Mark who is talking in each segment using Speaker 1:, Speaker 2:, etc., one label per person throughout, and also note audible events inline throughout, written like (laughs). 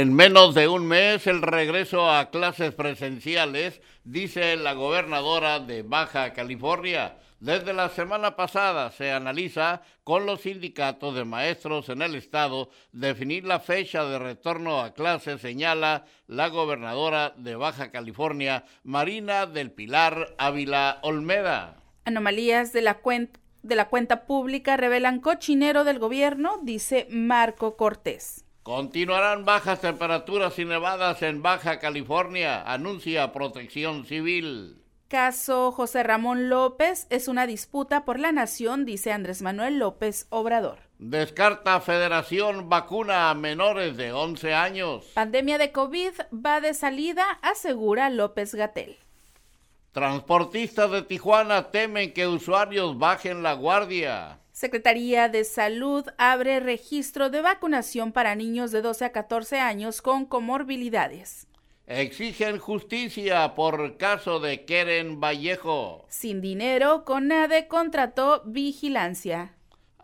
Speaker 1: En menos de un mes el regreso a clases presenciales, dice la gobernadora de Baja California. Desde la semana pasada se analiza con los sindicatos de maestros en el estado definir la fecha de retorno a clases, señala la gobernadora de Baja California, Marina del Pilar Ávila Olmeda.
Speaker 2: Anomalías de la cuenta de la cuenta pública revelan cochinero del gobierno, dice Marco Cortés.
Speaker 1: Continuarán bajas temperaturas y nevadas en Baja California, anuncia Protección Civil.
Speaker 2: Caso José Ramón López es una disputa por la nación, dice Andrés Manuel López Obrador.
Speaker 1: Descarta Federación vacuna a menores de 11 años.
Speaker 2: Pandemia de COVID va de salida, asegura López Gatel.
Speaker 1: Transportistas de Tijuana temen que usuarios bajen la guardia.
Speaker 2: Secretaría de Salud abre registro de vacunación para niños de 12 a 14 años con comorbilidades.
Speaker 1: Exigen justicia por caso de Keren Vallejo.
Speaker 2: Sin dinero, CONADE contrató vigilancia.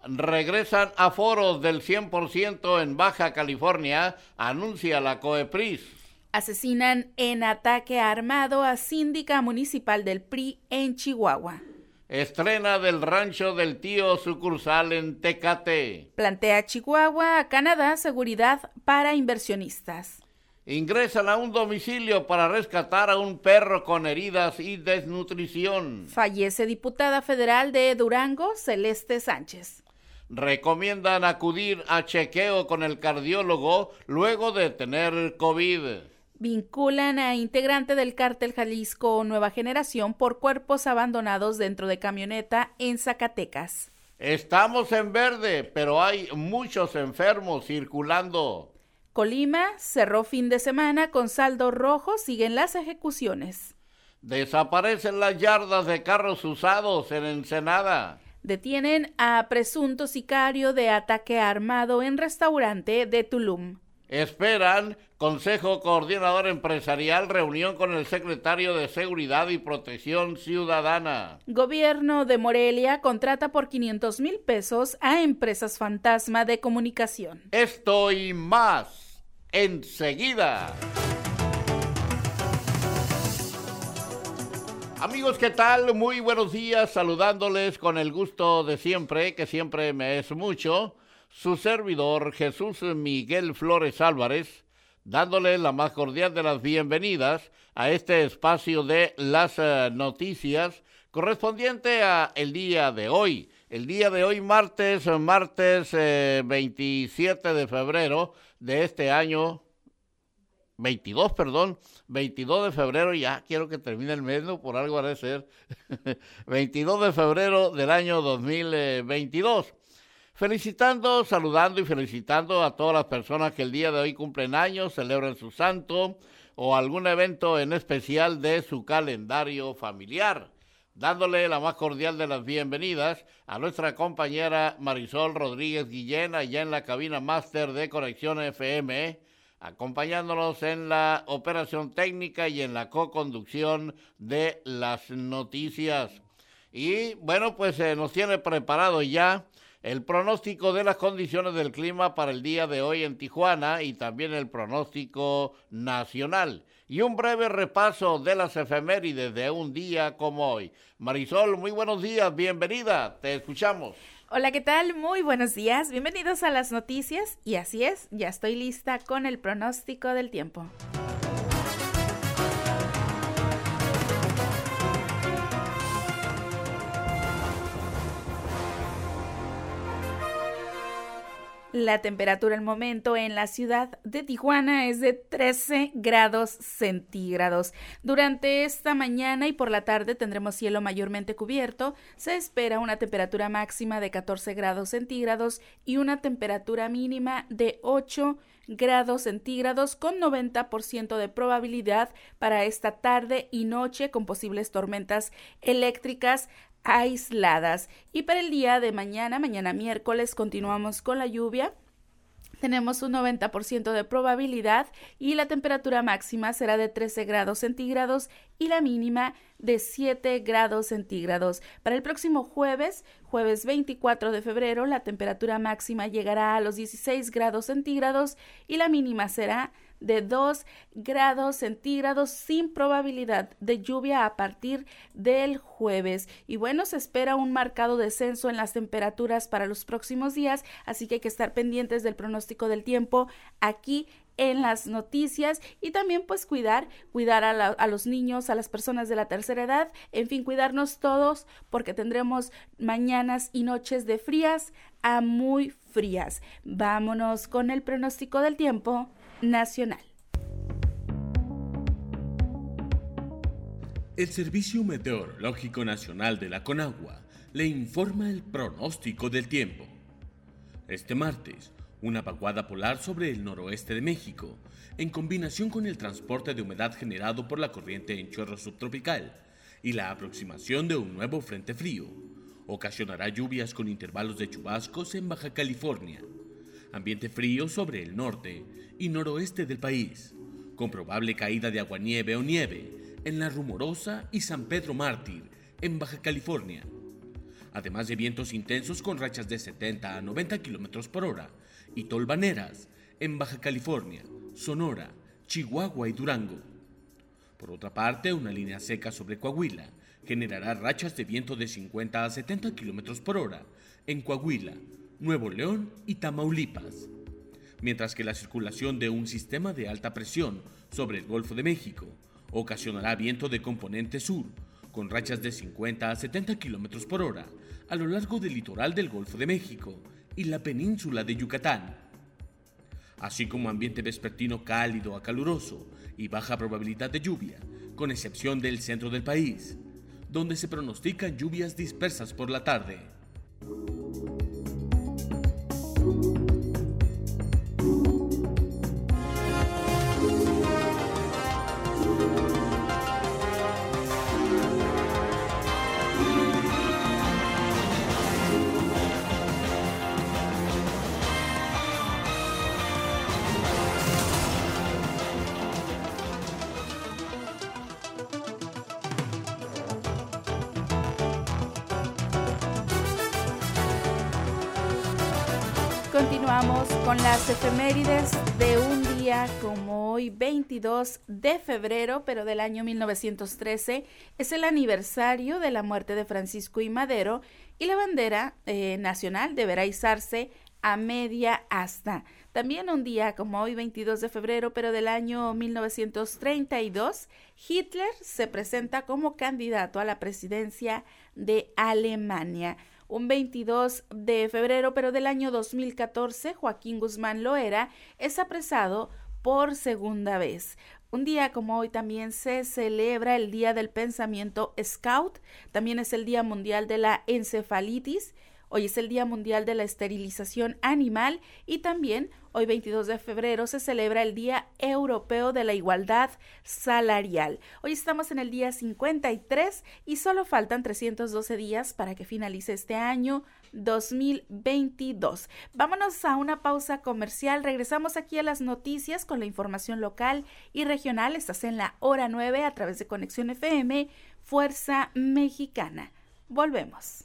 Speaker 1: Regresan a foros del 100% en Baja California, anuncia la COEPRIS.
Speaker 2: Asesinan en ataque armado a síndica municipal del PRI en Chihuahua.
Speaker 1: Estrena del rancho del tío sucursal en Tecate.
Speaker 2: Plantea Chihuahua a Canadá seguridad para inversionistas.
Speaker 1: Ingresan a un domicilio para rescatar a un perro con heridas y desnutrición.
Speaker 2: Fallece diputada federal de Durango, Celeste Sánchez.
Speaker 1: Recomiendan acudir a chequeo con el cardiólogo luego de tener COVID
Speaker 2: vinculan a integrante del cártel Jalisco Nueva Generación por cuerpos abandonados dentro de camioneta en Zacatecas.
Speaker 1: Estamos en verde, pero hay muchos enfermos circulando.
Speaker 2: Colima cerró fin de semana con saldo rojo, siguen las ejecuciones.
Speaker 1: Desaparecen las yardas de carros usados en Ensenada.
Speaker 2: Detienen a presunto sicario de ataque armado en restaurante de Tulum.
Speaker 1: Esperan Consejo Coordinador Empresarial, reunión con el secretario de Seguridad y Protección Ciudadana.
Speaker 2: Gobierno de Morelia contrata por 500 mil pesos a empresas fantasma de comunicación.
Speaker 1: Esto y más enseguida. Amigos, ¿qué tal? Muy buenos días, saludándoles con el gusto de siempre, que siempre me es mucho su servidor Jesús Miguel Flores Álvarez, dándole la más cordial de las bienvenidas a este espacio de las eh, noticias correspondiente a el día de hoy. El día de hoy, martes, martes 27 eh, de febrero de este año 22, perdón, 22 de febrero, ya quiero que termine el mes, ¿no? Por algo haré ser. (laughs) 22 de febrero del año 2022 felicitando, saludando y felicitando a todas las personas que el día de hoy cumplen años, celebran su santo o algún evento en especial de su calendario familiar. Dándole la más cordial de las bienvenidas a nuestra compañera Marisol Rodríguez Guillén, allá en la cabina máster de Conexión FM, acompañándonos en la operación técnica y en la co-conducción de las noticias. Y bueno, pues se nos tiene preparado ya el pronóstico de las condiciones del clima para el día de hoy en Tijuana y también el pronóstico nacional. Y un breve repaso de las efemérides de un día como hoy. Marisol, muy buenos días, bienvenida, te escuchamos.
Speaker 2: Hola, ¿qué tal? Muy buenos días, bienvenidos a las noticias y así es, ya estoy lista con el pronóstico del tiempo. La temperatura al momento en la ciudad de Tijuana es de 13 grados centígrados. Durante esta mañana y por la tarde tendremos cielo mayormente cubierto. Se espera una temperatura máxima de 14 grados centígrados y una temperatura mínima de 8 grados centígrados con 90% de probabilidad para esta tarde y noche con posibles tormentas eléctricas aisladas. Y para el día de mañana, mañana miércoles, continuamos con la lluvia. Tenemos un 90% de probabilidad y la temperatura máxima será de 13 grados centígrados y la mínima de 7 grados centígrados. Para el próximo jueves, jueves 24 de febrero, la temperatura máxima llegará a los 16 grados centígrados y la mínima será de 2 grados centígrados sin probabilidad de lluvia a partir del jueves. Y bueno, se espera un marcado descenso en las temperaturas para los próximos días, así que hay que estar pendientes del pronóstico del tiempo aquí en las noticias y también pues cuidar, cuidar a, a, los niños, a las personas de la tercera edad, en fin, cuidarnos todos porque tendremos mañanas y noches de frías a muy frías. Vámonos con el pronóstico del tiempo nacional.
Speaker 3: El Servicio Meteorológico Nacional de la Conagua le informa el pronóstico del tiempo. Este martes, una vaguada polar sobre el noroeste de México, en combinación con el transporte de humedad generado por la corriente en chorro subtropical y la aproximación de un nuevo frente frío, ocasionará lluvias con intervalos de chubascos en Baja California, ambiente frío sobre el norte y noroeste del país, con probable caída de aguanieve o nieve en La Rumorosa y San Pedro Mártir, en Baja California, además de vientos intensos con rachas de 70 a 90 km por hora y tolvaneras en Baja California, Sonora, Chihuahua y Durango. Por otra parte, una línea seca sobre Coahuila generará rachas de viento de 50 a 70 km por hora en Coahuila, Nuevo León y Tamaulipas, mientras que la circulación de un sistema de alta presión sobre el Golfo de México ocasionará viento de componente sur con rachas de 50 a 70 km por hora a lo largo del litoral del Golfo de México y la península de Yucatán, así como ambiente vespertino cálido a caluroso y baja probabilidad de lluvia, con excepción del centro del país, donde se pronostican lluvias dispersas por la tarde.
Speaker 2: Con las efemérides de un día como hoy, 22 de febrero, pero del año 1913. Es el aniversario de la muerte de Francisco y Madero y la bandera eh, nacional deberá izarse a media asta. También un día como hoy, 22 de febrero, pero del año 1932, Hitler se presenta como candidato a la presidencia de Alemania un 22 de febrero, pero del año 2014, Joaquín Guzmán Loera es apresado por segunda vez. Un día como hoy también se celebra el Día del Pensamiento Scout, también es el Día Mundial de la Encefalitis, hoy es el Día Mundial de la Esterilización Animal y también Hoy 22 de febrero se celebra el Día Europeo de la Igualdad Salarial. Hoy estamos en el día 53 y solo faltan 312 días para que finalice este año 2022. Vámonos a una pausa comercial. Regresamos aquí a las noticias con la información local y regional. Estás en la hora 9 a través de Conexión FM, Fuerza Mexicana. Volvemos.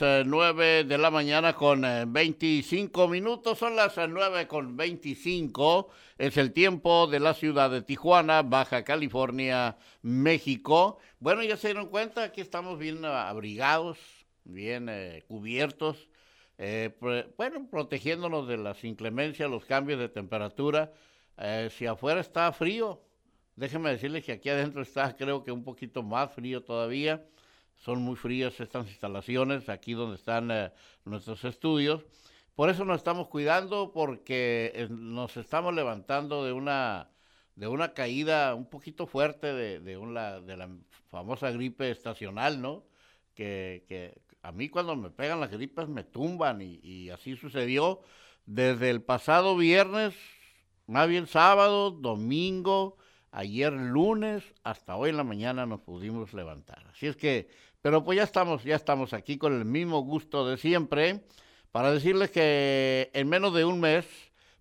Speaker 1: Las 9 eh, de la mañana con 25 eh, minutos, son las 9 eh, con 25, es el tiempo de la ciudad de Tijuana, Baja California, México. Bueno, ya se dieron cuenta, aquí estamos bien abrigados, bien cubiertos, eh, bueno, protegiéndonos de las inclemencias, los cambios de temperatura. Eh, si afuera está frío, déjenme decirles que aquí adentro está creo que un poquito más frío todavía. Son muy frías estas instalaciones, aquí donde están eh, nuestros estudios. Por eso nos estamos cuidando, porque nos estamos levantando de una, de una caída un poquito fuerte de, de, una, de la famosa gripe estacional, ¿no? Que, que, a mí cuando me pegan las gripas me tumban y, así sucedió desde el pasado viernes, más bien sábado, domingo, ayer lunes, hasta hoy en la mañana nos pudimos levantar. Así es que, pero pues ya estamos, ya estamos aquí con el mismo gusto de siempre para decirles que en menos de un mes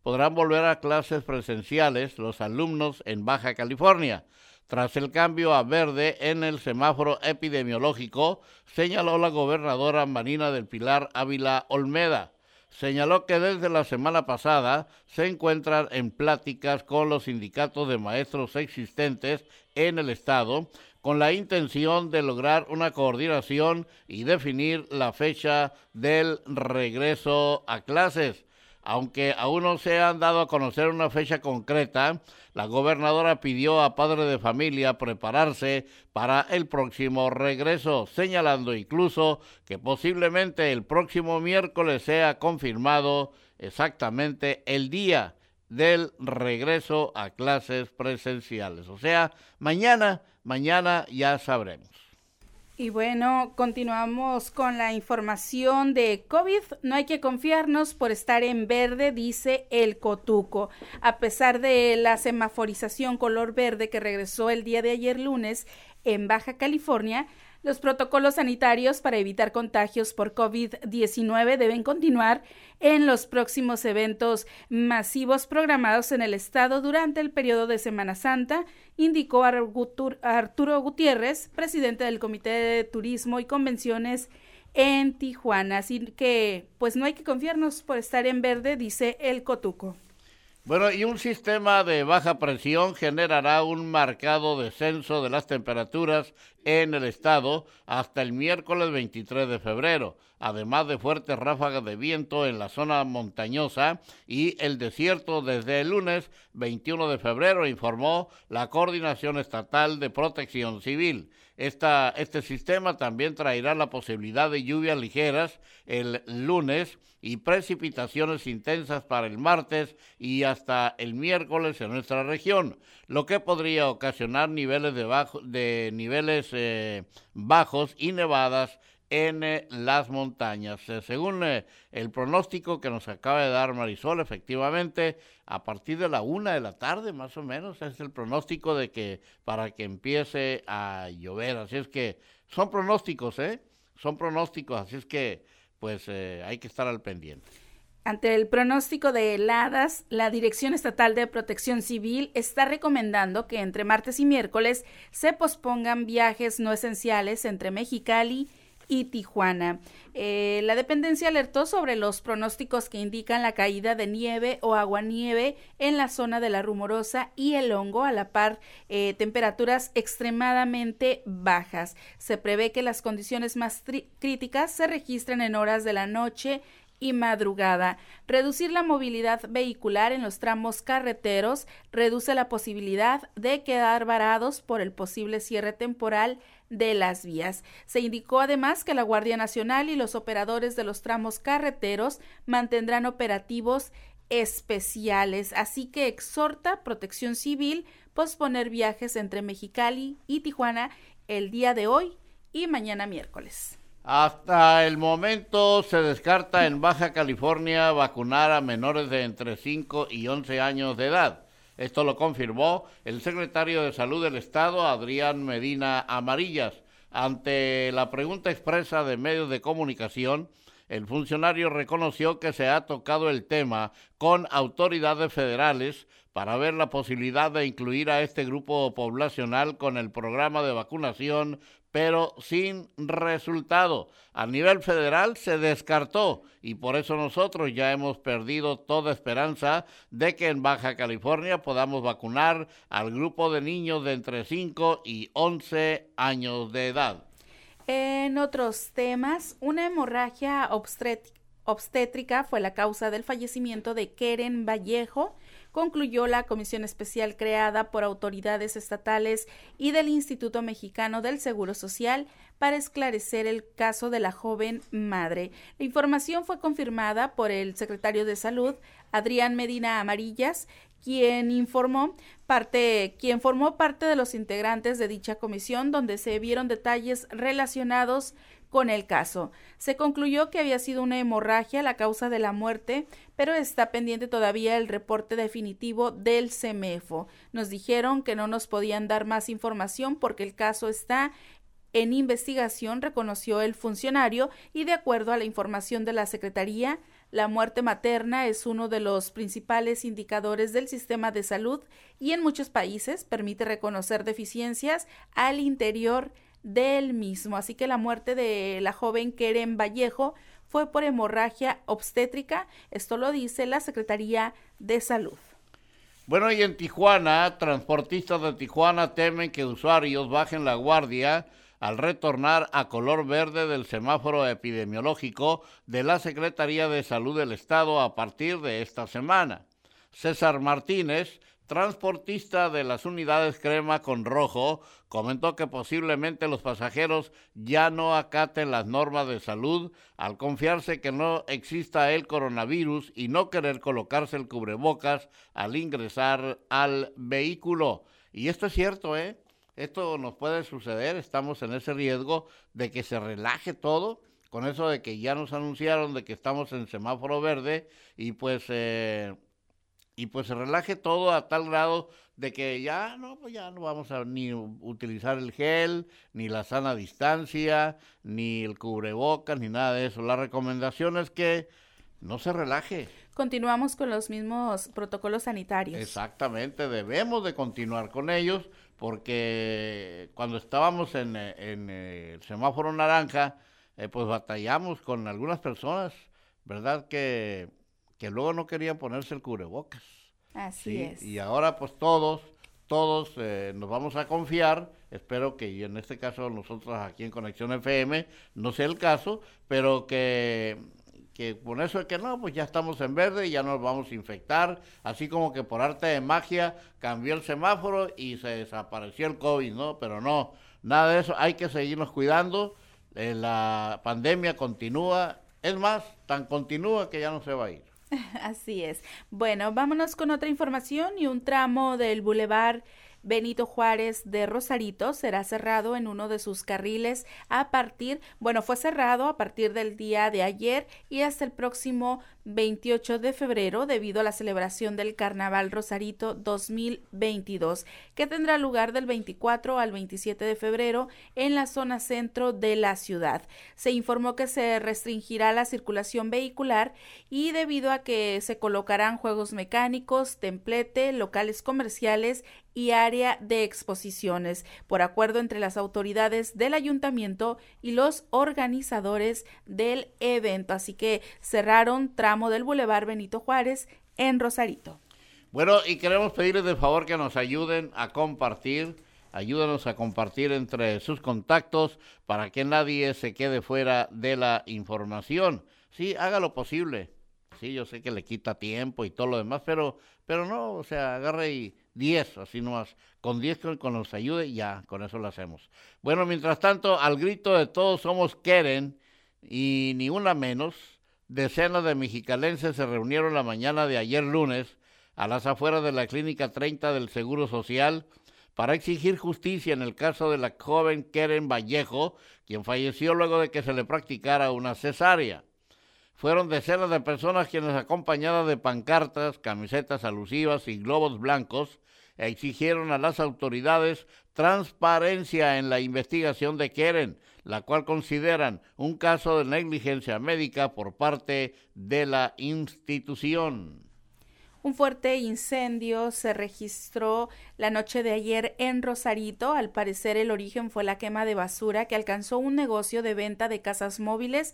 Speaker 1: podrán volver a clases presenciales los alumnos en Baja California. Tras el cambio a verde en el semáforo epidemiológico, señaló la gobernadora Marina del Pilar Ávila Olmeda. Señaló que desde la semana pasada se encuentran en pláticas con los sindicatos de maestros existentes en el Estado con la intención de lograr una coordinación y definir la fecha del regreso a clases. Aunque aún no se han dado a conocer una fecha concreta, la gobernadora pidió a padres de familia prepararse para el próximo regreso, señalando incluso que posiblemente el próximo miércoles sea confirmado exactamente el día del regreso a clases presenciales. O sea, mañana, mañana ya sabremos.
Speaker 2: Y bueno, continuamos con la información de COVID. No hay que confiarnos por estar en verde, dice el Cotuco. A pesar de la semaforización color verde que regresó el día de ayer lunes en Baja California, los protocolos sanitarios para evitar contagios por COVID-19 deben continuar en los próximos eventos masivos programados en el estado durante el periodo de Semana Santa, indicó Arturo Gutiérrez, presidente del Comité de Turismo y Convenciones en Tijuana. Así que, pues no hay que confiarnos por estar en verde, dice el Cotuco.
Speaker 1: Bueno, y un sistema de baja presión generará un marcado descenso de las temperaturas en el estado hasta el miércoles 23 de febrero, además de fuertes ráfagas de viento en la zona montañosa y el desierto desde el lunes 21 de febrero, informó la Coordinación Estatal de Protección Civil. Esta, este sistema también traerá la posibilidad de lluvias ligeras el lunes y precipitaciones intensas para el martes y hasta el miércoles en nuestra región, lo que podría ocasionar niveles de, bajo, de niveles eh, bajos y nevadas en eh, las montañas. Eh, según el pronóstico que nos acaba de dar Marisol, efectivamente, a partir de la una de la tarde, más o menos, es el pronóstico de que para que empiece a llover. Así es que son pronósticos, ¿eh? Son pronósticos, así es que pues hay que estar al pendiente.
Speaker 2: Ante el pronóstico de heladas, la Dirección Estatal de Protección Civil está recomendando que entre martes y miércoles se pospongan viajes no esenciales entre Mexicali y Tijuana. Eh, la dependencia alertó sobre los pronósticos que indican la caída de nieve o aguanieve en la zona de la rumorosa y el hongo, a la par eh, temperaturas extremadamente bajas. Se prevé que las condiciones más críticas se registren en horas de la noche y madrugada. Reducir la movilidad vehicular en los tramos carreteros reduce la posibilidad de quedar varados por el posible cierre temporal de las vías. Se indicó además que la Guardia Nacional y los operadores de los tramos carreteros mantendrán operativos especiales, así que exhorta Protección Civil posponer viajes entre Mexicali y Tijuana el día de hoy y mañana miércoles.
Speaker 1: Hasta el momento se descarta en Baja California vacunar a menores de entre 5 y 11 años de edad. Esto lo confirmó el secretario de Salud del Estado, Adrián Medina Amarillas. Ante la pregunta expresa de medios de comunicación, el funcionario reconoció que se ha tocado el tema con autoridades federales para ver la posibilidad de incluir a este grupo poblacional con el programa de vacunación pero sin resultado. A nivel federal se descartó y por eso nosotros ya hemos perdido toda esperanza de que en Baja California podamos vacunar al grupo de niños de entre 5 y 11 años de edad.
Speaker 2: En otros temas, una hemorragia obstétrica fue la causa del fallecimiento de Keren Vallejo, concluyó la comisión especial creada por autoridades estatales y del Instituto Mexicano del Seguro Social para esclarecer el caso de la joven madre. La información fue confirmada por el secretario de Salud, Adrián Medina Amarillas, quien informó parte, quien formó parte de los integrantes de dicha comisión, donde se vieron detalles relacionados con el caso. Se concluyó que había sido una hemorragia la causa de la muerte, pero está pendiente todavía el reporte definitivo del CEMEFO. Nos dijeron que no nos podían dar más información porque el caso está en investigación, reconoció el funcionario, y de acuerdo a la información de la Secretaría, la muerte materna es uno de los principales indicadores del sistema de salud y en muchos países permite reconocer deficiencias al interior del mismo. Así que la muerte de la joven Keren Vallejo fue por hemorragia obstétrica. Esto lo dice la Secretaría de Salud.
Speaker 1: Bueno, y en Tijuana, transportistas de Tijuana temen que usuarios bajen la guardia al retornar a color verde del semáforo epidemiológico de la Secretaría de Salud del Estado a partir de esta semana. César Martínez, transportista de las unidades crema con rojo, comentó que posiblemente los pasajeros ya no acaten las normas de salud al confiarse que no exista el coronavirus y no querer colocarse el cubrebocas al ingresar al vehículo. Y esto es cierto, ¿eh? esto nos puede suceder, estamos en ese riesgo de que se relaje todo, con eso de que ya nos anunciaron de que estamos en semáforo verde y pues eh, y pues se relaje todo a tal grado de que ya no pues ya no vamos a ni utilizar el gel ni la sana distancia ni el cubrebocas ni nada de eso. La recomendación es que no se relaje.
Speaker 2: Continuamos con los mismos protocolos sanitarios.
Speaker 1: Exactamente debemos de continuar con ellos porque cuando estábamos en, el semáforo naranja, eh, pues batallamos con algunas personas, ¿verdad? Que, que luego no querían ponerse el cubrebocas.
Speaker 2: Así es.
Speaker 1: Y ahora pues todos, todos eh, nos vamos a confiar, espero que y en este caso nosotros aquí en Conexión FM no sea el caso, pero que que con eso es que no, pues ya estamos en verde y ya nos vamos a infectar, así como que por arte de magia cambió el semáforo y se desapareció el COVID, ¿no? Pero no, nada de eso, hay que seguirnos cuidando, eh, la pandemia continúa, es más, tan continúa que ya no se va a ir. (laughs)
Speaker 2: Así es. Bueno, vámonos con otra información y un tramo del bulevar Benito Juárez de Rosarito será cerrado en uno de sus carriles a partir, bueno, fue cerrado a partir del día de ayer y hasta el próximo 28 de febrero debido a la celebración del Carnaval Rosarito 2022, que tendrá lugar del 24 al 27 de febrero en la zona centro de la ciudad. Se informó que se restringirá la circulación vehicular y debido a que se colocarán juegos mecánicos, templete, locales comerciales y área de exposiciones, por acuerdo entre las autoridades del ayuntamiento y los organizadores del evento. Así que cerraron del Boulevard Benito Juárez en Rosarito.
Speaker 1: Bueno, y queremos pedirles de favor que nos ayuden a compartir, ayúdanos a compartir entre sus contactos para que nadie se quede fuera de la información. Sí, haga lo posible. Sí, yo sé que le quita tiempo y todo lo demás, pero, pero no, o sea, agarre y 10, así nomás. Con 10 con, con nos ayude, ya, con eso lo hacemos. Bueno, mientras tanto, al grito de todos somos Keren y ni una menos Decenas de mexicalenses se reunieron la mañana de ayer lunes a las afueras de la Clínica 30 del Seguro Social para exigir justicia en el caso de la joven Keren Vallejo, quien falleció luego de que se le practicara una cesárea. Fueron decenas de personas quienes, acompañadas de pancartas, camisetas alusivas y globos blancos, exigieron a las autoridades transparencia en la investigación de Keren, la cual consideran un caso de negligencia médica por parte de la institución.
Speaker 2: Un fuerte incendio se registró la noche de ayer en Rosarito. Al parecer el origen fue la quema de basura que alcanzó un negocio de venta de casas móviles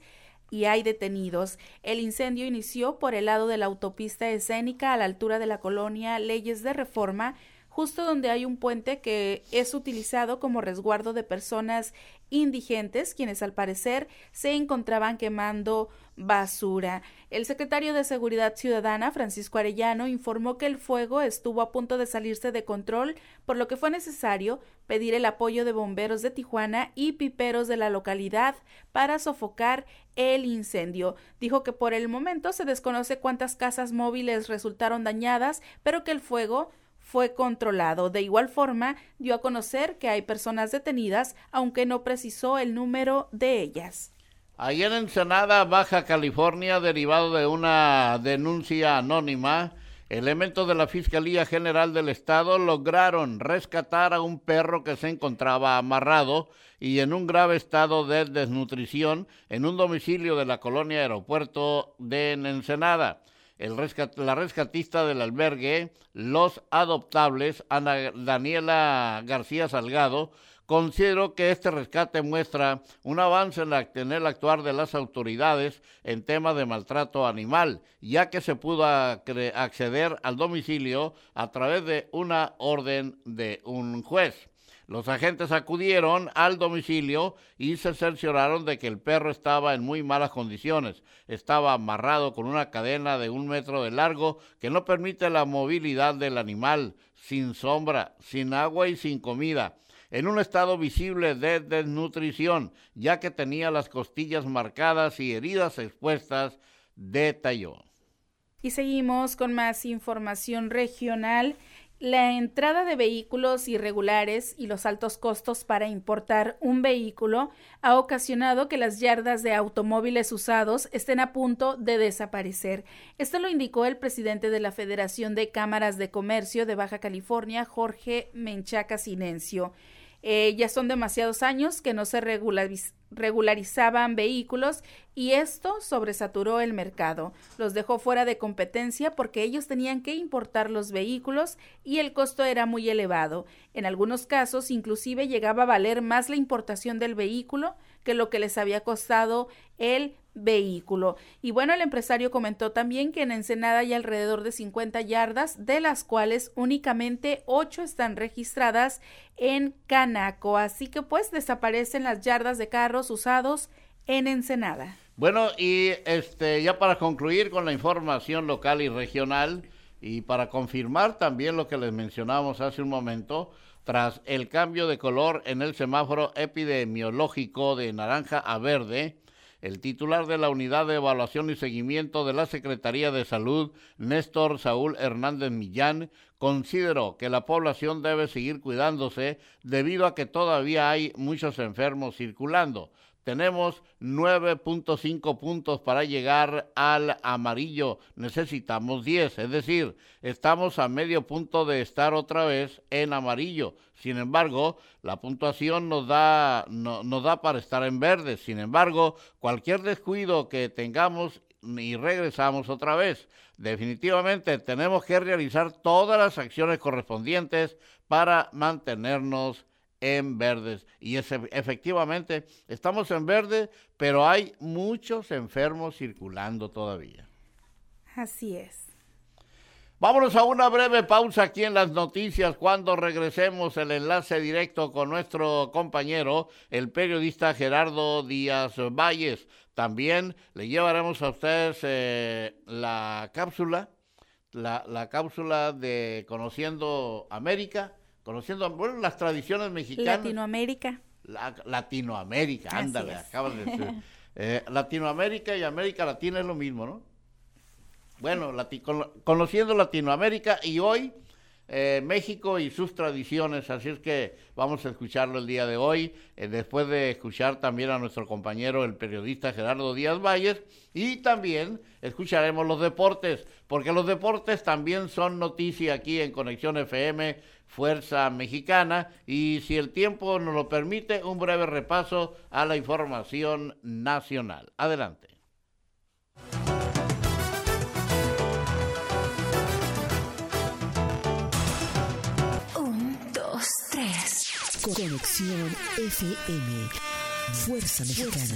Speaker 2: y hay detenidos. El incendio inició por el lado de la autopista escénica a la altura de la colonia Leyes de Reforma justo donde hay un puente que es utilizado como resguardo de personas indigentes, quienes al parecer se encontraban quemando basura. El secretario de Seguridad Ciudadana, Francisco Arellano, informó que el fuego estuvo a punto de salirse de control, por lo que fue necesario pedir el apoyo de bomberos de Tijuana y piperos de la localidad para sofocar el incendio. Dijo que por el momento se desconoce cuántas casas móviles resultaron dañadas, pero que el fuego fue controlado. De igual forma, dio a conocer que hay personas detenidas, aunque no precisó el número de ellas.
Speaker 1: Ayer en Ensenada, Baja California, derivado de una denuncia anónima, elementos de la Fiscalía General del Estado lograron rescatar a un perro que se encontraba amarrado y en un grave estado de desnutrición en un domicilio de la colonia aeropuerto de Ensenada. El la rescatista del albergue Los Adoptables, Ana Daniela García Salgado, Considero que este rescate muestra un avance en, el actuar de las autoridades en temas de maltrato animal, ya que se pudo acceder al domicilio a través de una orden de un juez. Los agentes acudieron al domicilio y se cercioraron de que el perro estaba en muy malas condiciones. Estaba amarrado con una cadena de un metro de largo que no permite la movilidad del animal, sin sombra, sin agua y sin comida en un estado visible de desnutrición, ya que tenía las costillas marcadas y heridas expuestas, detalló.
Speaker 2: Y seguimos con más información regional. La entrada de vehículos irregulares y los altos costos para importar un vehículo ha ocasionado que las yardas de automóviles usados estén a punto de desaparecer. Esto lo indicó el presidente de la Federación de Cámaras de Comercio de Baja California, Jorge Menchaca Sinencio. Eh, ya son demasiados años que no se regularizaban vehículos y esto sobresaturó el mercado. Los dejó fuera de competencia porque ellos tenían que importar los vehículos y el costo era muy elevado. En algunos casos inclusive llegaba a valer más la importación del vehículo que lo que les había costado el vehículo. Y bueno, el empresario comentó también que en Ensenada hay alrededor de 50 yardas, de las cuales únicamente 8 están registradas en Canaco. Así que pues desaparecen las yardas de carros usados en Ensenada.
Speaker 1: Bueno, y este ya para concluir con la información local y regional y para confirmar también lo que les mencionamos hace un momento, tras el cambio de color en el semáforo epidemiológico de naranja a verde, el titular de la Unidad de Evaluación y Seguimiento de la Secretaría de Salud, Néstor Saúl Hernández Millán, consideró que la población debe seguir cuidándose debido a que todavía hay muchos enfermos circulando. Tenemos 9.5 puntos para llegar al amarillo. Necesitamos 10, es decir, estamos a medio punto de estar otra vez en amarillo. Sin embargo, la puntuación nos da, no, nos da para estar en verde. Sin embargo, cualquier descuido que tengamos y regresamos otra vez. Definitivamente tenemos que realizar todas las acciones correspondientes para mantenernos en verdes. Y efectivamente estamos en verde, pero hay muchos enfermos circulando todavía.
Speaker 2: Así es.
Speaker 1: Vámonos a una breve pausa aquí en las noticias. Cuando regresemos el enlace directo con nuestro compañero, el periodista Gerardo Díaz Valles. También le llevaremos a ustedes eh, la cápsula, la, la cápsula de Conociendo América conociendo bueno, las tradiciones mexicanas.
Speaker 2: Latinoamérica.
Speaker 1: Latinoamérica, ándale, acabas de decir. (laughs) Eh, Latinoamérica y América Latina es lo mismo, ¿no? Bueno, conociendo Latinoamérica y hoy eh, México y sus tradiciones, así es que vamos a escucharlo el día de hoy, eh, después de escuchar también a nuestro compañero, el periodista Gerardo Díaz Valles, y también escucharemos los deportes, porque los deportes también son noticia aquí en Conexión FM Fuerza Mexicana y si el tiempo nos lo permite, un breve repaso a la información nacional. Adelante.
Speaker 4: Un, dos, tres. Conexión FM. Fuerza Mexicana.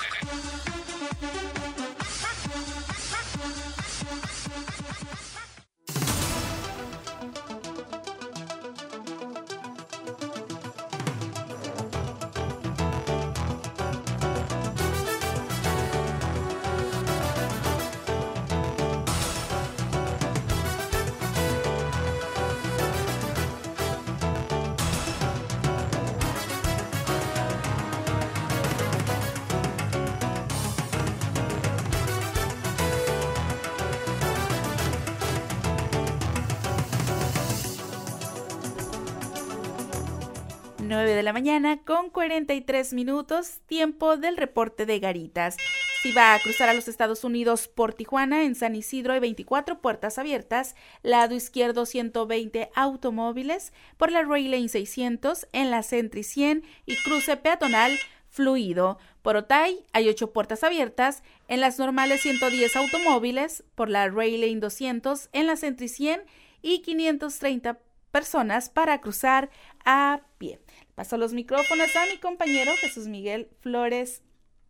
Speaker 2: Mañana con 43 minutos, tiempo del reporte de Garitas. Si va a cruzar a los Estados Unidos por Tijuana, en San Isidro hay 24 puertas abiertas, lado izquierdo 120 automóviles, por la Railane 600, en la Sentry 100 y cruce peatonal fluido. Por Otay hay 8 puertas abiertas, en las normales 110 automóviles, por la Railane 200, en la Sentry 100 y 530 personas para cruzar a pie. Paso los micrófonos a mi compañero Jesús Miguel Flores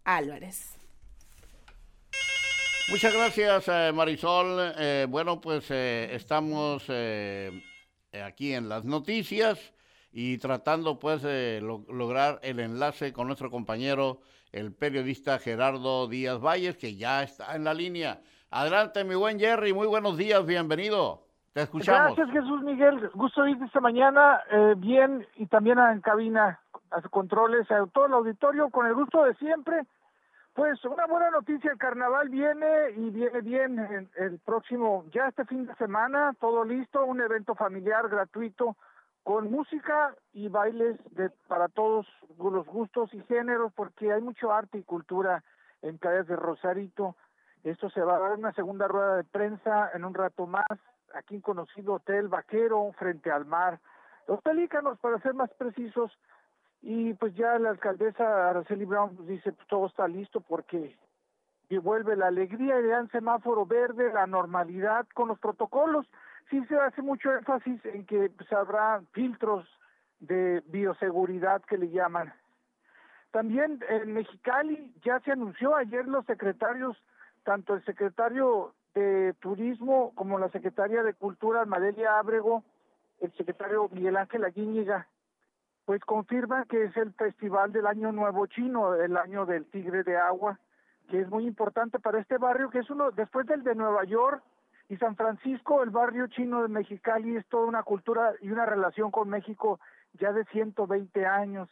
Speaker 2: Álvarez.
Speaker 1: Muchas gracias, eh, Marisol. Eh, bueno, pues eh, estamos aquí en las noticias y tratando pues de lograr el enlace con nuestro compañero, el periodista Gerardo Díaz Valles, que ya está en la línea. Adelante, mi buen Jerry, muy buenos días, bienvenido.
Speaker 5: Gracias, Jesús Miguel. Gusto irte esta mañana eh, bien y también en cabina, a controles, a todo el auditorio, con el gusto de siempre. Pues una buena noticia, el carnaval viene y viene bien el, próximo, ya este fin de semana, todo listo, un evento familiar gratuito con música y bailes de, para todos los gustos y géneros, porque hay mucho arte y cultura en calles de Rosarito. Esto se va a dar una segunda rueda de prensa en un rato más aquí en conocido Hotel Vaquero, frente al mar. Los pelícanos, para ser más precisos, y pues ya la alcaldesa Araceli Brown dice, pues todo está listo porque vuelve la alegría y le dan semáforo verde, la normalidad con los protocolos. Sí se hace mucho énfasis en que pues, habrá filtros de bioseguridad que le llaman. También en Mexicali ya se anunció ayer los secretarios, tanto el secretario de Turismo como la secretaria de Cultura, Madelia Ábrego, el secretario Miguel Ángel Aguíñiga, pues confirman que es el festival del Año Nuevo Chino, el año del Tigre de Agua, que es muy importante para este barrio, que es uno, después del de Nueva York y San Francisco, el barrio chino de Mexicali es toda una cultura y una relación con México ya de 120 años.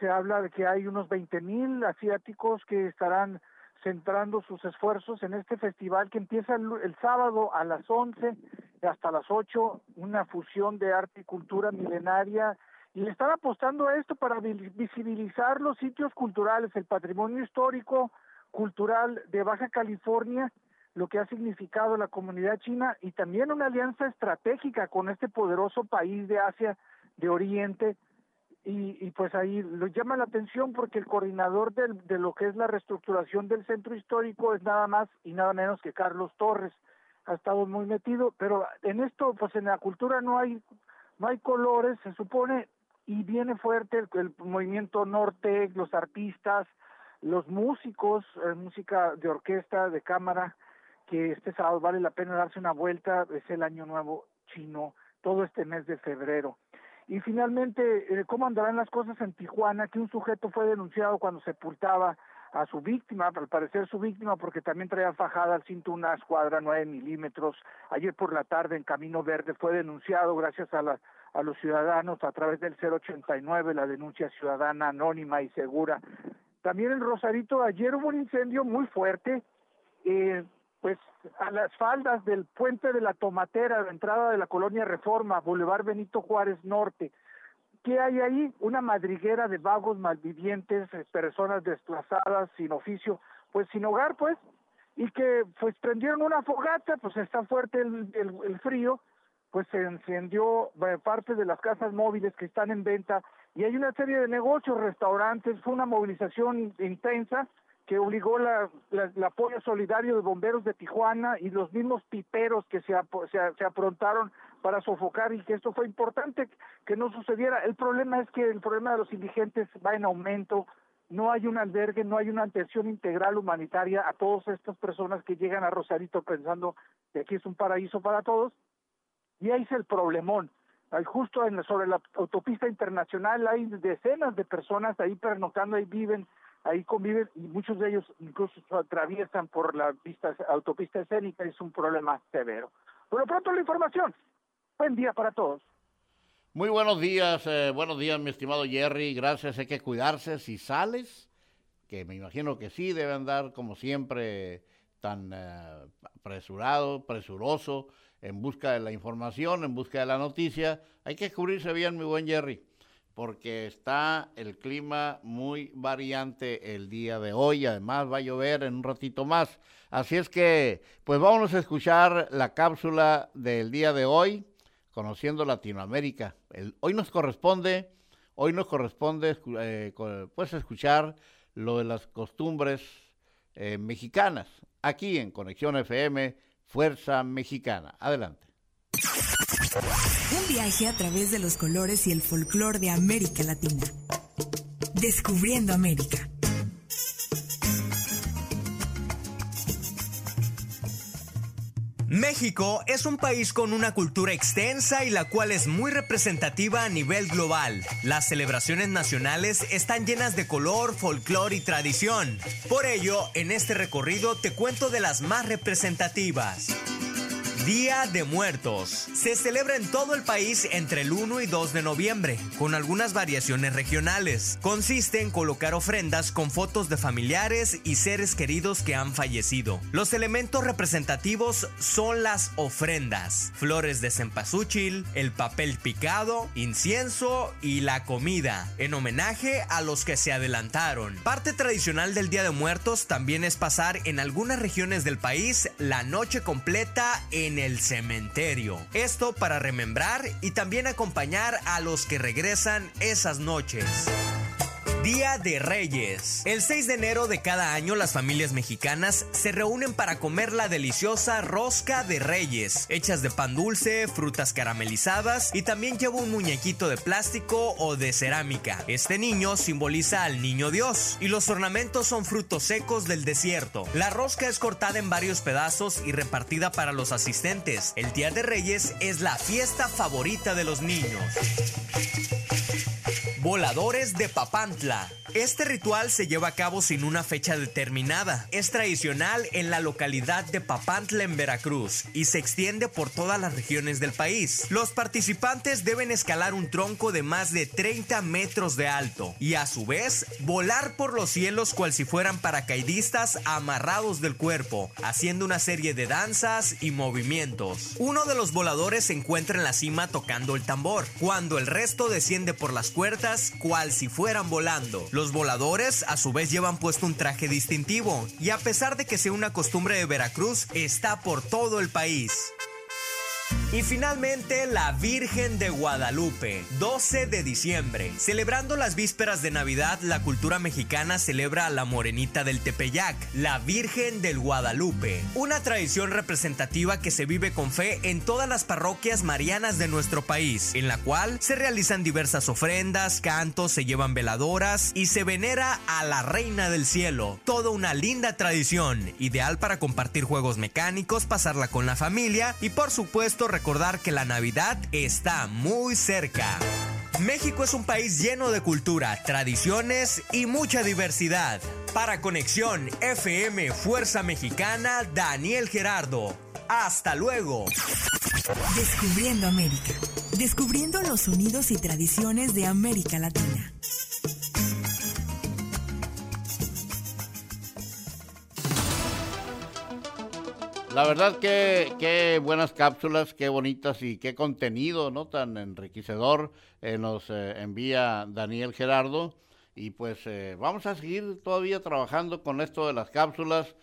Speaker 5: Se habla de que hay unos 20 mil asiáticos que estarán centrando sus esfuerzos en este festival que empieza el, sábado a las 11 hasta las 8, una fusión de arte y cultura milenaria, y le están apostando a esto para visibilizar los sitios culturales, el patrimonio histórico, cultural de Baja California, lo que ha significado la comunidad china y también una alianza estratégica con este poderoso país de Asia de Oriente y, y, pues ahí lo llama la atención porque el coordinador del, de lo que es la reestructuración del centro histórico es nada más y nada menos que Carlos Torres. Ha estado muy metido pero en esto pues en la cultura no hay no hay colores se supone y viene fuerte el, movimiento norte los artistas los músicos eh, música de orquesta de cámara que este sábado vale la pena darse una vuelta es el año nuevo chino todo este mes de febrero y finalmente, eh, ¿cómo andarán las cosas en Tijuana? Que un sujeto fue denunciado cuando sepultaba a su víctima, al parecer su víctima, porque también traía fajada al cinto una escuadra 9 milímetros. Ayer por la tarde en Camino Verde fue denunciado gracias a, la, a los ciudadanos a través del 089, la denuncia ciudadana anónima y segura. También en Rosarito ayer hubo un incendio muy fuerte, eh, pues a las faldas del puente de la Tomatera, la entrada de la colonia Reforma, Boulevard Benito Juárez Norte. ¿Qué hay ahí? Una madriguera de vagos malvivientes, eh, personas desplazadas, sin oficio, pues sin hogar, pues, y que pues prendieron una fogata, pues está fuerte el, el, frío, pues se encendió eh, parte de las casas móviles que están en venta y hay una serie de negocios, restaurantes, fue una movilización intensa que obligó la, el apoyo solidario de bomberos de Tijuana y los mismos piperos que se, se, se aprontaron para sofocar y que esto fue importante que no sucediera. El problema es que el problema de los indigentes va en aumento, no hay un albergue, no hay una atención integral humanitaria a todas estas personas que llegan a Rosarito pensando que aquí es un paraíso para todos, y ahí es el problemón. Justo en, sobre la autopista internacional hay decenas de personas ahí pernoctando, ahí viven ahí conviven y muchos de ellos incluso atraviesan por la pista, autopista escénica, es un problema severo. Pero pronto la información. Buen día para todos.
Speaker 1: Muy buenos días, eh, buenos días mi estimado Jerry, gracias, hay que cuidarse si sales, que me imagino que sí, debe andar como siempre tan eh, apresurado, presuroso, en busca de la información, en busca de la noticia, hay que cubrirse bien, mi buen Jerry porque está el clima muy variante el día de hoy. Además va a llover en un ratito más. Así es que, pues vámonos a escuchar la cápsula del día de hoy, conociendo Latinoamérica. hoy nos corresponde, hoy nos corresponde, eh, pues escuchar lo de las costumbres eh, mexicanas aquí en Conexión FM Fuerza Mexicana. Adelante.
Speaker 4: Un viaje a través de los colores y el folclore de América Latina. Descubriendo América.
Speaker 6: México es un país con una cultura extensa y la cual es muy representativa a nivel global. Las celebraciones nacionales están llenas de color, folclore y tradición. Por ello, en este recorrido te cuento de las más representativas. Día de Muertos. Se celebra en todo el país entre el 1 y 2 de noviembre, con algunas variaciones regionales. Consiste en colocar ofrendas con fotos de familiares y seres queridos que han fallecido. Los elementos representativos son las ofrendas, flores de cempasúchil, el papel picado, incienso y la comida, en homenaje a los que se adelantaron. Parte tradicional del Día de Muertos también es pasar en algunas regiones del país la noche completa en el cementerio. Esto para remembrar y también acompañar a los que regresan esas noches. Día de Reyes. El 6 de enero de cada año las familias mexicanas se reúnen para comer la deliciosa rosca de Reyes, hechas de pan dulce, frutas caramelizadas y también lleva un muñequito de plástico o de cerámica. Este niño simboliza al niño Dios y los ornamentos son frutos secos del desierto. La rosca es cortada en varios pedazos y repartida para los asistentes. El Día de Reyes es la fiesta favorita de los niños. Voladores de Papantla. Este ritual se lleva a cabo sin una fecha determinada. Es tradicional en la localidad de Papantla en Veracruz y se extiende por todas las regiones del país. Los participantes deben escalar un tronco de más de 30 metros de alto y a su vez volar por los cielos cual si fueran paracaidistas amarrados del cuerpo, haciendo una serie de danzas y movimientos. Uno de los voladores se encuentra en la cima tocando el tambor, cuando el resto desciende por las puertas cual si fueran volando. Los voladores a su vez llevan puesto un traje distintivo y a pesar de que sea una costumbre de Veracruz, está por todo el país. Y finalmente la Virgen de Guadalupe, 12 de diciembre. Celebrando las vísperas de Navidad, la cultura mexicana celebra a la Morenita del Tepeyac, la Virgen del Guadalupe. Una tradición representativa que se vive con fe en todas las parroquias marianas de nuestro país, en la cual se realizan diversas ofrendas, cantos, se llevan veladoras y se venera a la Reina del Cielo. Toda una linda tradición, ideal para compartir juegos mecánicos, pasarla con la familia y por supuesto recordar que la Navidad está muy cerca. México es un país lleno de cultura, tradiciones y mucha diversidad. Para Conexión FM Fuerza Mexicana, Daniel Gerardo. Hasta luego.
Speaker 4: Descubriendo América. Descubriendo los sonidos y tradiciones de América Latina.
Speaker 1: La verdad que qué buenas cápsulas, qué bonitas y qué contenido, ¿no? Tan enriquecedor eh, nos eh, envía Daniel Gerardo. Y pues eh, vamos a seguir todavía trabajando con esto de las cápsulas,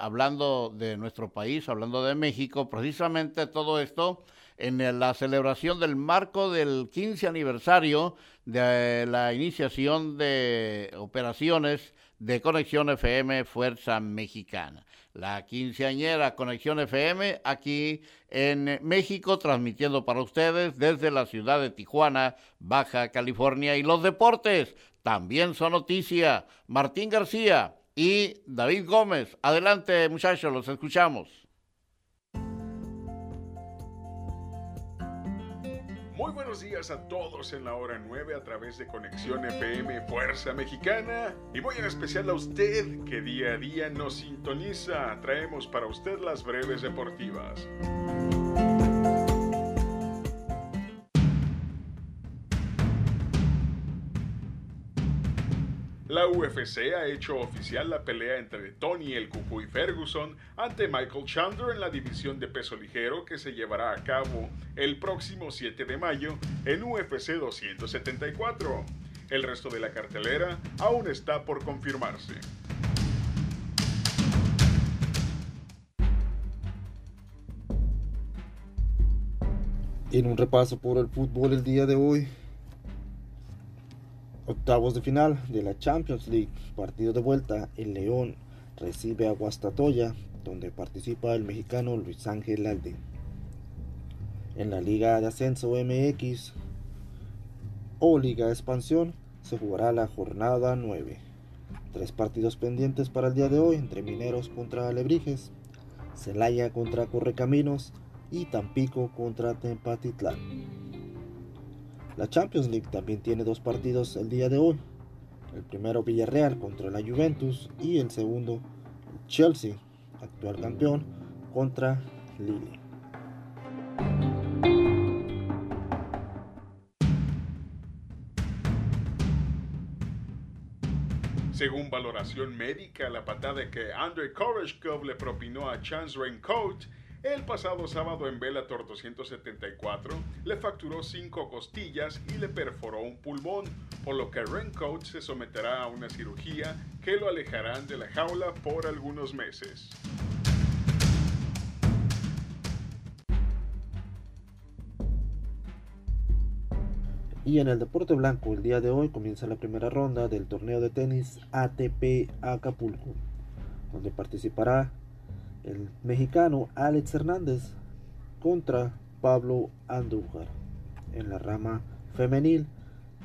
Speaker 1: hablando de nuestro país, hablando de México, precisamente todo esto en la celebración del marco del 15 aniversario de la iniciación de operaciones de Conexión FM Fuerza Mexicana. La quinceañera Conexión FM aquí en México, transmitiendo para ustedes desde la ciudad de Tijuana, Baja California. Y los deportes también son noticia. Martín García y David Gómez. Adelante muchachos, los escuchamos.
Speaker 7: Muy buenos días a todos en la hora 9 a través de Conexión FM Fuerza Mexicana y muy en especial a usted que día a día nos sintoniza. Traemos para usted las breves deportivas. La UFC ha hecho oficial la pelea entre Tony el Cucuy Ferguson ante Michael Chandler en la división de peso ligero que se llevará a cabo el próximo 7 de mayo en UFC 274. El resto de la cartelera aún está por confirmarse.
Speaker 8: En un repaso por el fútbol el día de hoy, Octavos de final de la Champions League, partido de vuelta, el León recibe a Guastatoya, donde participa el mexicano Luis Ángel Alde. En la Liga de Ascenso MX o Liga de Expansión se jugará la jornada 9. Tres partidos pendientes para el día de hoy entre Mineros contra Alebrijes, Celaya contra Correcaminos y Tampico contra Tempatitlán. La Champions League también tiene dos partidos el día de hoy. El primero Villarreal contra la Juventus y el segundo Chelsea, actual campeón, contra Lille.
Speaker 7: Según valoración médica, la patada que Andrei Koreshkov le propinó a Chance Raincoat el pasado sábado en Bellator 274 le facturó cinco costillas y le perforó un pulmón, por lo que Rencoat se someterá a una cirugía que lo alejarán de la jaula por algunos meses.
Speaker 8: Y en el deporte blanco, el día de hoy comienza la primera ronda del torneo de tenis ATP Acapulco, donde participará el mexicano Alex Hernández contra Pablo Andújar en la rama femenil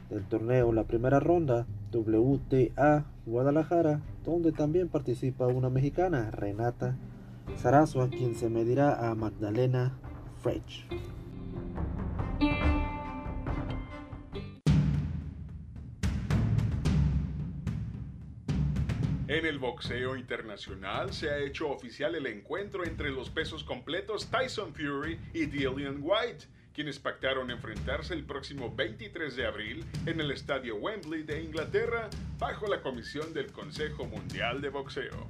Speaker 8: del torneo la primera ronda WTA Guadalajara donde también participa una mexicana Renata Sarazo quien se medirá a Magdalena Frech.
Speaker 7: En el boxeo internacional se ha hecho oficial el encuentro entre los pesos completos Tyson Fury y Dillian White, quienes pactaron enfrentarse el próximo 23 de abril en el estadio Wembley de Inglaterra bajo la comisión del Consejo Mundial de Boxeo.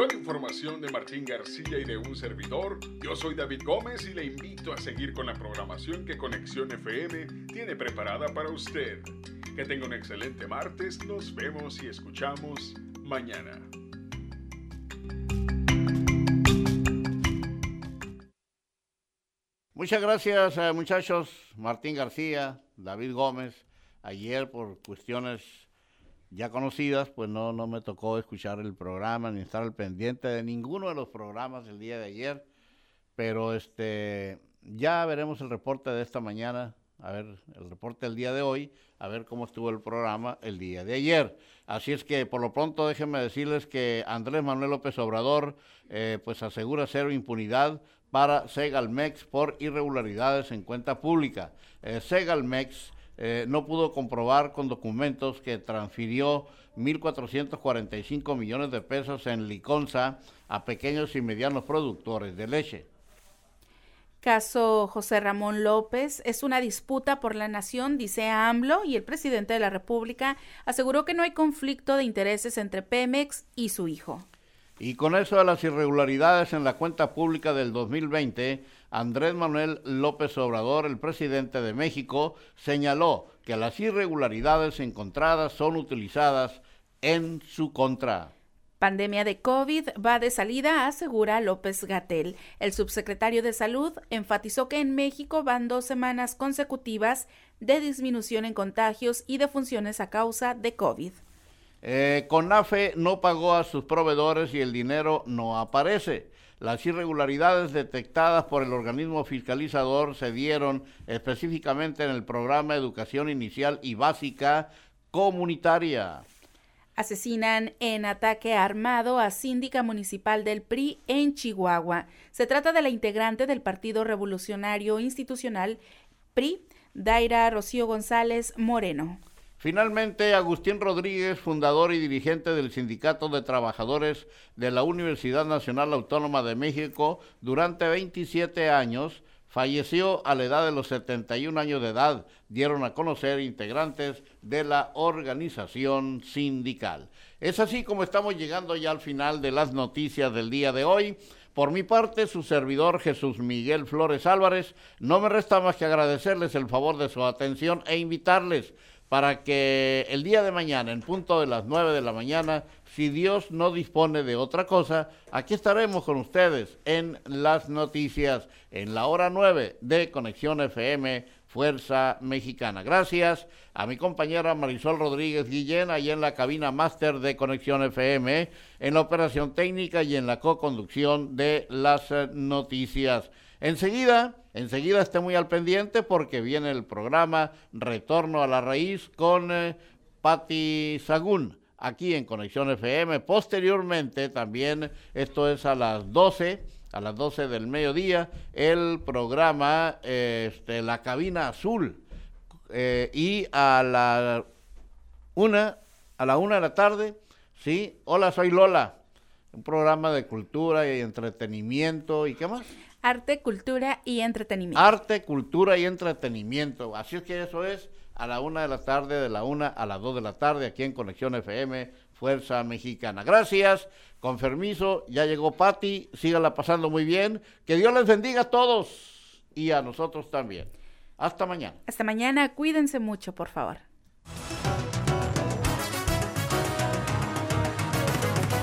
Speaker 7: Con información de Martín García y de un servidor, yo soy David Gómez y le invito a seguir con la programación que Conexión FM tiene preparada para usted. Que tenga un excelente martes, nos vemos y escuchamos mañana.
Speaker 1: Muchas gracias eh, muchachos, Martín García, David Gómez, ayer por cuestiones ya conocidas, pues no, no me tocó escuchar el programa ni estar al pendiente de ninguno de los programas del día de ayer, pero este ya veremos el reporte de esta mañana, a ver el reporte del día de hoy, a ver cómo estuvo el programa el día de ayer. Así es que por lo pronto déjenme decirles que Andrés Manuel López Obrador eh, pues asegura cero impunidad para Segalmex por irregularidades en cuenta pública. Eh, Segalmex eh, no pudo comprobar con documentos que transfirió 1.445 millones de pesos en Liconza a pequeños y medianos productores de leche.
Speaker 2: Caso José Ramón López es una disputa por la nación, dice AMLO, y el presidente de la República aseguró que no hay conflicto de intereses entre Pemex y su hijo.
Speaker 1: Y con eso de las irregularidades en la cuenta pública del 2020, Andrés Manuel López Obrador, el presidente de México, señaló que las irregularidades encontradas son utilizadas en su contra.
Speaker 2: Pandemia de COVID va de salida, asegura López Gatel. El subsecretario de Salud enfatizó que en México van dos semanas consecutivas de disminución en contagios y defunciones a causa de COVID.
Speaker 1: Eh, CONAFE no pagó a sus proveedores y el dinero no aparece. Las irregularidades detectadas por el organismo fiscalizador se dieron específicamente en el programa Educación Inicial y Básica Comunitaria.
Speaker 2: Asesinan en ataque armado a síndica municipal del PRI en Chihuahua. Se trata de la integrante del Partido Revolucionario Institucional PRI, Daira Rocío González Moreno.
Speaker 1: Finalmente, Agustín Rodríguez, fundador y dirigente del Sindicato de Trabajadores de la Universidad Nacional Autónoma de México durante 27 años, falleció a la edad de los 71 años de edad, dieron a conocer integrantes de la organización sindical. Es así como estamos llegando ya al final de las noticias del día de hoy. Por mi parte, su servidor Jesús Miguel Flores Álvarez, no me resta más que agradecerles el favor de su atención e invitarles para que el día de mañana, en punto de las 9 de la mañana, si Dios no dispone de otra cosa, aquí estaremos con ustedes en las noticias, en la hora 9 de Conexión FM Fuerza Mexicana. Gracias a mi compañera Marisol Rodríguez Guillén, ahí en la cabina máster de Conexión FM, en la operación técnica y en la co-conducción de las eh, noticias. Enseguida, enseguida esté muy al pendiente porque viene el programa Retorno a la Raíz con eh, Patti Sagún aquí en Conexión FM. Posteriormente, también, esto es a las 12, a las 12 del mediodía, el programa este, La Cabina Azul. Eh, y a la una, a la una de la tarde, sí, hola, soy Lola. Un programa de cultura y entretenimiento y qué más.
Speaker 2: Arte, cultura y entretenimiento.
Speaker 1: Arte, cultura y entretenimiento. Así es que eso es a la una de la tarde, de la una a las dos de la tarde, aquí en Conexión FM, Fuerza Mexicana. Gracias, con permiso, ya llegó Patti, sígala pasando muy bien. Que Dios les bendiga a todos y a nosotros también. Hasta mañana.
Speaker 2: Hasta mañana, cuídense mucho, por favor.